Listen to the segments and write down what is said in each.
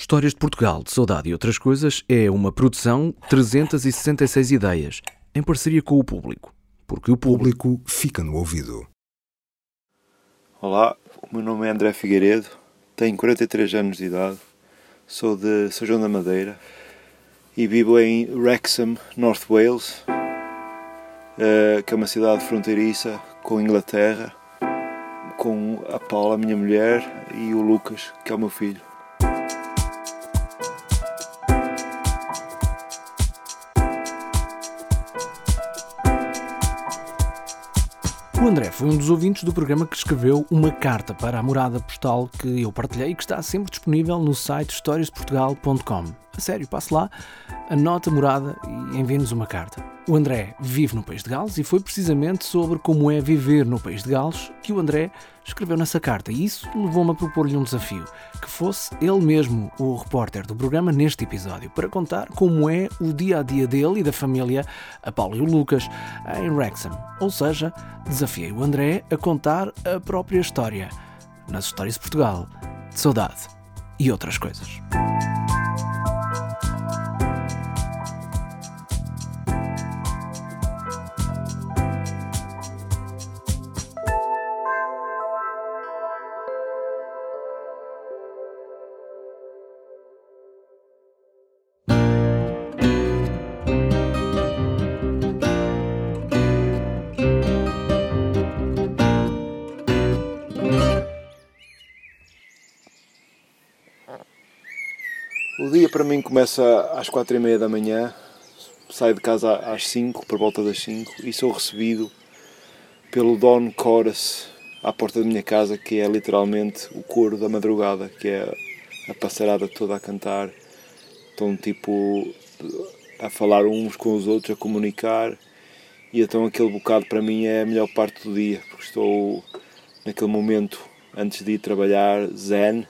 Histórias de Portugal, de Saudade e Outras Coisas é uma produção 366 ideias, em parceria com o público. Porque o público fica no ouvido. Olá, o meu nome é André Figueiredo, tenho 43 anos de idade, sou de São João da Madeira e vivo em Wrexham, North Wales, eh, que é uma cidade fronteiriça com a Inglaterra, com a Paula, minha mulher, e o Lucas, que é o meu filho. André foi um dos ouvintes do programa que escreveu uma carta para a morada postal que eu partilhei e que está sempre disponível no site historiasportugal.com. Sério, passe lá, anote a morada e envie-nos uma carta. O André vive no País de Gales e foi precisamente sobre como é viver no País de Gales que o André escreveu nessa carta. E isso levou-me a propor-lhe um desafio, que fosse ele mesmo o repórter do programa neste episódio, para contar como é o dia a dia dele e da família, a Paulo e o Lucas, em Wrexham. Ou seja, desafiei o André a contar a própria história, nas histórias de Portugal, de saudade e outras coisas. O dia para mim começa às quatro e meia da manhã, saio de casa às 5, por volta das 5, e sou recebido pelo Don Chorus à porta da minha casa, que é literalmente o coro da madrugada, que é a passarada toda a cantar. Estão tipo a falar uns com os outros, a comunicar, e então aquele bocado para mim é a melhor parte do dia, porque estou naquele momento antes de ir trabalhar, zen,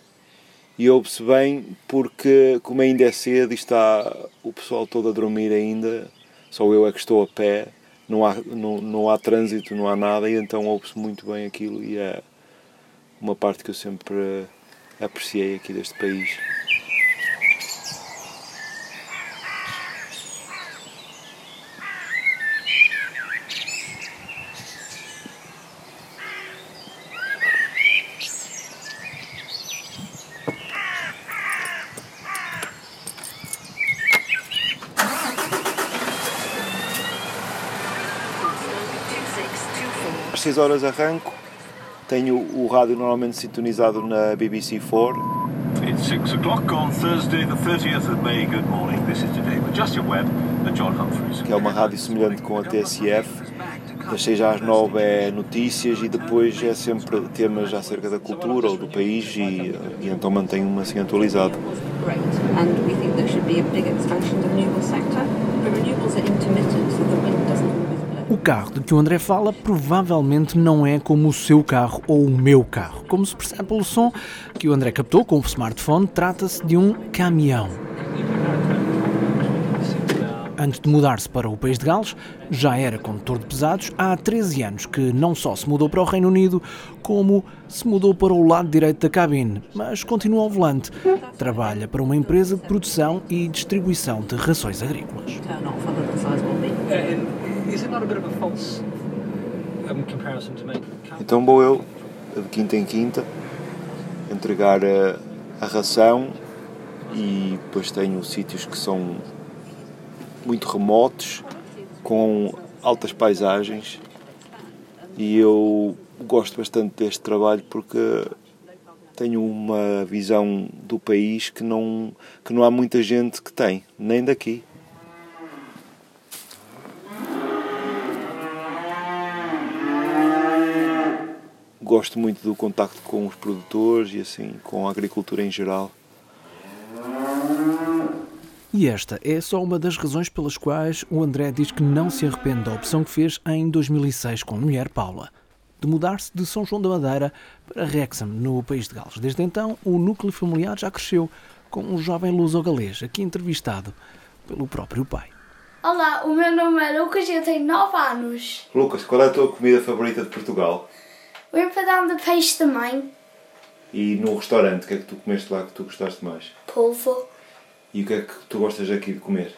e ouve-se bem porque, como ainda é cedo e está o pessoal todo a dormir ainda, só eu é que estou a pé, não há, não, não há trânsito, não há nada, e então ouve-se muito bem aquilo e é uma parte que eu sempre apreciei aqui deste país. Às 6 horas arranco, tenho o rádio normalmente sintonizado na BBC4 It's 6 o'clock on Thursday, the 30th of May. Good morning. This is Today with Justin Webb and John Humphreys. que é uma rádio semelhante com a TSF. Das 6 às 9 é notícias e depois é sempre temas acerca da cultura ou do país e, e então mantenho-me assim atualizado. great. And we think there should be a big expansion of the renewable sector. The renewables are intermittent, so the wind. O carro de que o André fala provavelmente não é como o seu carro ou o meu carro. Como se percebe pelo som que o André captou com o smartphone, trata-se de um caminhão. Antes de mudar-se para o país de Gales, já era condutor de pesados há 13 anos que não só se mudou para o Reino Unido, como se mudou para o lado direito da cabine, mas continua ao volante. Trabalha para uma empresa de produção e distribuição de rações agrícolas. Make? Então vou eu, de quinta em quinta, entregar a, a ração e depois tenho sítios que são muito remotos, com altas paisagens e eu gosto bastante deste trabalho porque tenho uma visão do país que não, que não há muita gente que tem, nem daqui. Gosto muito do contacto com os produtores e assim com a agricultura em geral. E esta é só uma das razões pelas quais o André diz que não se arrepende da opção que fez em 2006 com a mulher Paula, de mudar-se de São João da Madeira para Wrexham, no país de Gales. Desde então, o núcleo familiar já cresceu, com um jovem luso-galês, aqui entrevistado pelo próprio pai. Olá, o meu nome é Lucas e eu tenho 9 anos. Lucas, qual é a tua comida favorita de Portugal? O empadão de peixe da mãe. E no restaurante, o que é que tu comeste lá que tu gostaste mais? Polvo. E o que é que tu gostas aqui de comer?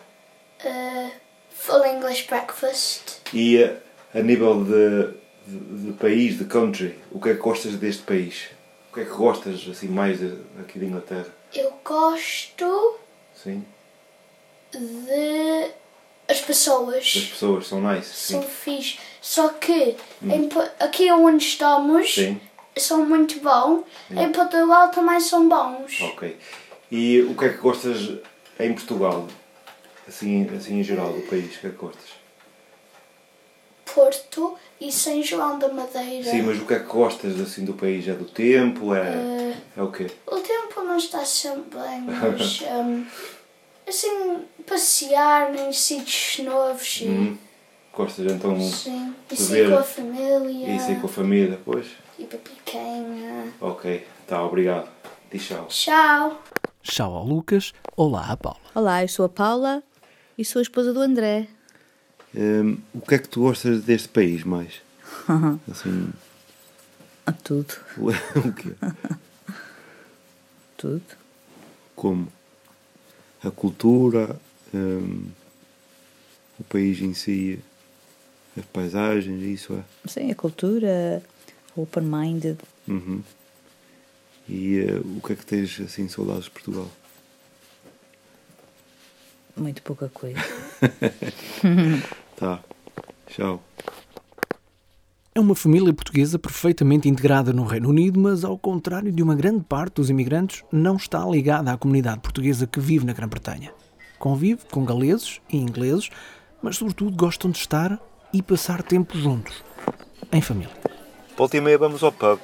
Uh, full English breakfast. E a, a nível de, de, de país, de country, o que é que gostas deste país? O que é que gostas assim mais de, aqui de Inglaterra? Eu gosto Sim? de. As pessoas. As pessoas são nice? Sim. São fixe. Só que Po- aqui onde estamos Sim. são muito bons. Em Portugal também são bons. Ok. E o que é que gostas em Portugal? Assim, assim em geral, do país, o que é que gostas? Porto e São João da Madeira. Sim, mas o que é que gostas assim do país? É do tempo? É, Eh, é o quê? O tempo não está sempre bem, mas hum, assim, passear em sítios novos e Hum. Gostas então sim, e de sair ver com a família isso aí com a família? Pois? e para picanha. Ok, tá, obrigado. Diz tchau. Tchau! Tchau ao Lucas, olá à Paula. Olá, eu sou a Paula e sou a esposa do André. Hum, o que é que tu gostas deste país mais? Assim, A tudo, o quê? tudo. Como? A cultura, hum, o país em si, as paisagens, isso é? Sim, a cultura, open-minded. Uhum. E eh, o que é que tens assim saudades de Portugal? Muito pouca coisa. Tá. Tchau. É uma família portuguesa perfeitamente integrada no Reino Unido, mas ao contrário de uma grande parte dos imigrantes, não está ligada à comunidade portuguesa que vive na Grã-Bretanha. Convive com galeses e ingleses, mas sobretudo gostam de estar e passar tempo juntos, em família. Volta e meia vamos ao pub.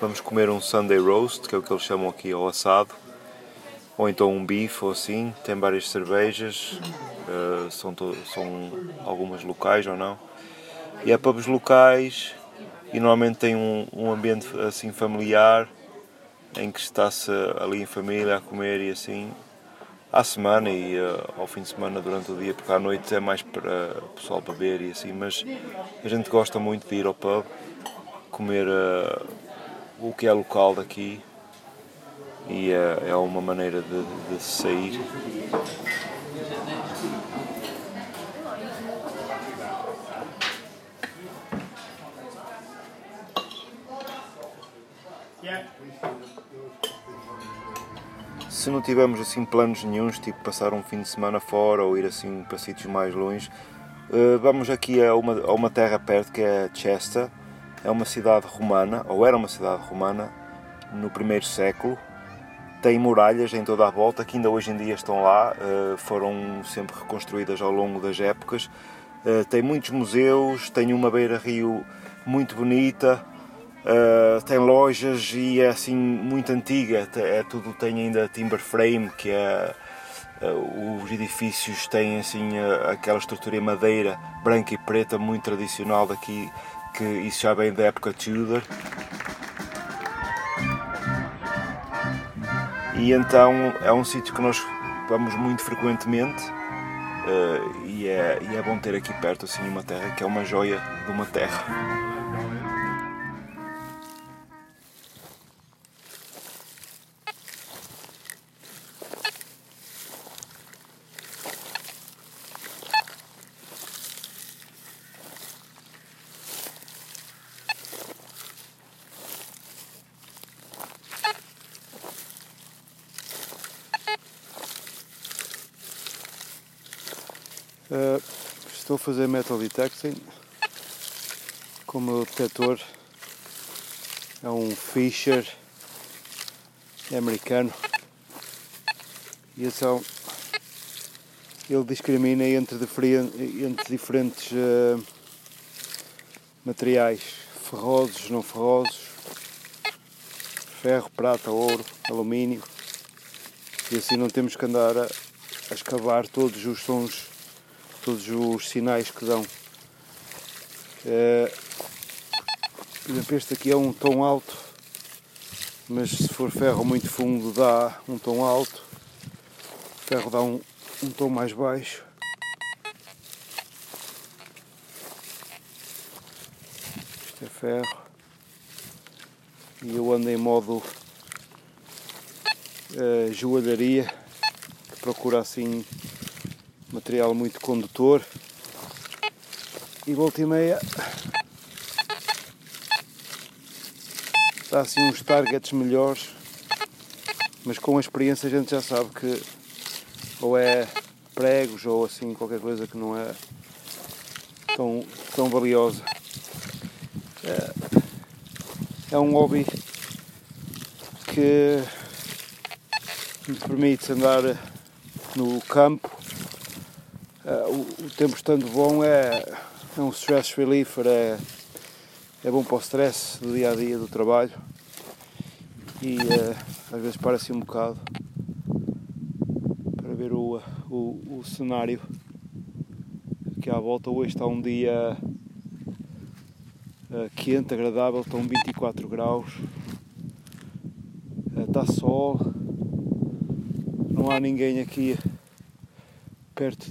Vamos comer um Sunday roast, que é o que eles chamam aqui ao assado. Ou então um bife ou assim. Tem várias cervejas. eh, são, são algumas locais ou não. E é pubs locais e normalmente tem um, um ambiente assim familiar em que está-se ali em família a comer e assim à semana e eh, ao fim de semana durante o dia, porque à noite é mais para o pessoal beber e assim, mas a gente gosta muito de ir ao pub, comer eh, o que é local daqui e eh, é uma maneira de, de sair. Se não tivermos assim planos nenhuns, tipo passar um fim de semana fora ou ir assim para sítios mais longe, eh, vamos aqui a uma, a uma terra perto que é Chester. É uma cidade romana, ou era uma cidade romana, no primeiro século. Tem muralhas em toda a volta que ainda hoje em dia estão lá, eh, foram sempre reconstruídas ao longo das épocas. Eh, Tem muitos museus, tem uma beira-rio muito bonita, Uh, tem lojas e é assim muito antiga, é tudo tem ainda timber frame, que é uh, os edifícios têm assim uh, aquela estrutura em madeira branca e preta muito tradicional daqui, que isso já vem da época Tudor. E então é um sítio que nós vamos muito frequentemente e, é, e é bom ter aqui perto assim uma terra que é uma joia de uma terra. Uh, estou a fazer metal detecting. Com o meu detector é um Fisher americano. E então ele discrimina entre, entre diferentes uh, materiais. Ferrosos, não ferrosos. Ferro, prata, ouro, alumínio. E assim não temos que andar a, a escavar todos os sons todos os sinais que dão. Eh, por exemplo, este aqui é um tom alto, mas se for ferro muito fundo dá um tom alto, ferro dá um, um tom mais baixo. Isto é ferro e eu ando em modo uh, joalharia que procura assim material muito condutor. E volta e meia dá assim uns targets melhores, mas com a experiência a gente já sabe que ou é pregos ou assim qualquer coisa que não é tão, tão valiosa. É, é um hobby que me permite andar no campo. Uh, o, o, tempo estando bom é, é um stress reliever, é, é bom para o stress do dia a dia do trabalho. E uh, às vezes para-se um bocado para ver o, o, o cenário aqui à volta. Hoje está um dia uh, quente, agradável, estão 24 graus, está sol, não há ninguém aqui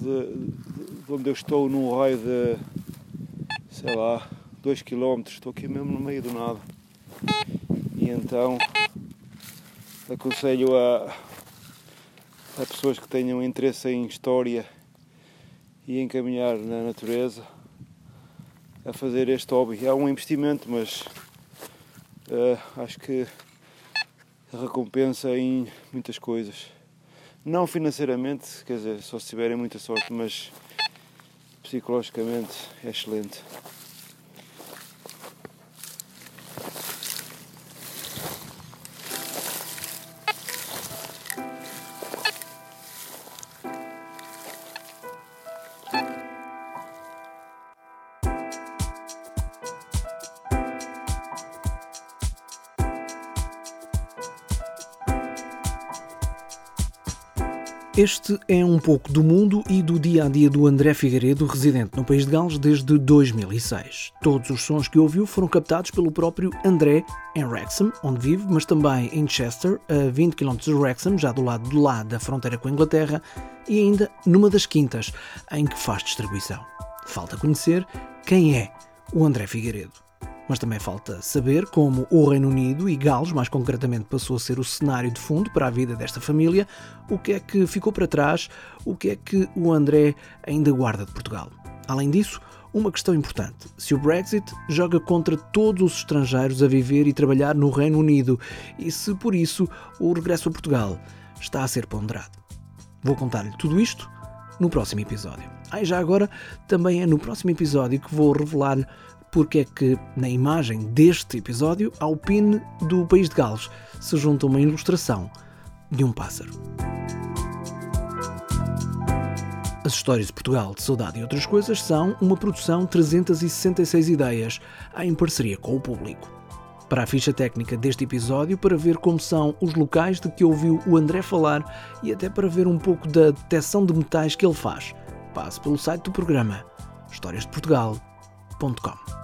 de, de onde eu estou, num raio de sei lá, 2 km, estou aqui mesmo no meio do nada. E então aconselho a, a pessoas que tenham interesse em história e em caminhar na natureza a fazer este hobby. É um investimento, mas uh, acho que recompensa em muitas coisas. Não financeiramente, quer dizer, só se tiverem muita sorte, mas psicologicamente é excelente. Este é um pouco do mundo e do dia a dia do André Figueiredo, residente no país de Gales desde 2006. Todos os sons que ouviu foram captados pelo próprio André em Wrexham, onde vive, mas também em Chester, a 20 km de Wrexham, já do lado de lá da fronteira com a Inglaterra, e ainda numa das quintas em que faz distribuição. Falta conhecer quem é o André Figueiredo mas também falta saber como o Reino Unido e Gales, mais concretamente, passou a ser o cenário de fundo para a vida desta família, o que é que ficou para trás, o que é que o André ainda guarda de Portugal. Além disso, uma questão importante: se o Brexit joga contra todos os estrangeiros a viver e trabalhar no Reino Unido e se por isso o regresso a Portugal está a ser ponderado. Vou contar-lhe tudo isto no próximo episódio. Ah, e já agora também é no próximo episódio que vou revelar-lhe porque é que na imagem deste episódio, ao pin do País de Gales, se junta uma ilustração de um pássaro. As histórias de Portugal, de saudade e outras coisas são uma produção 366 ideias, em parceria com o público. Para a ficha técnica deste episódio, para ver como são os locais de que ouviu o André falar e até para ver um pouco da detecção de metais que ele faz, passe pelo site do programa historiasdeportugal.com.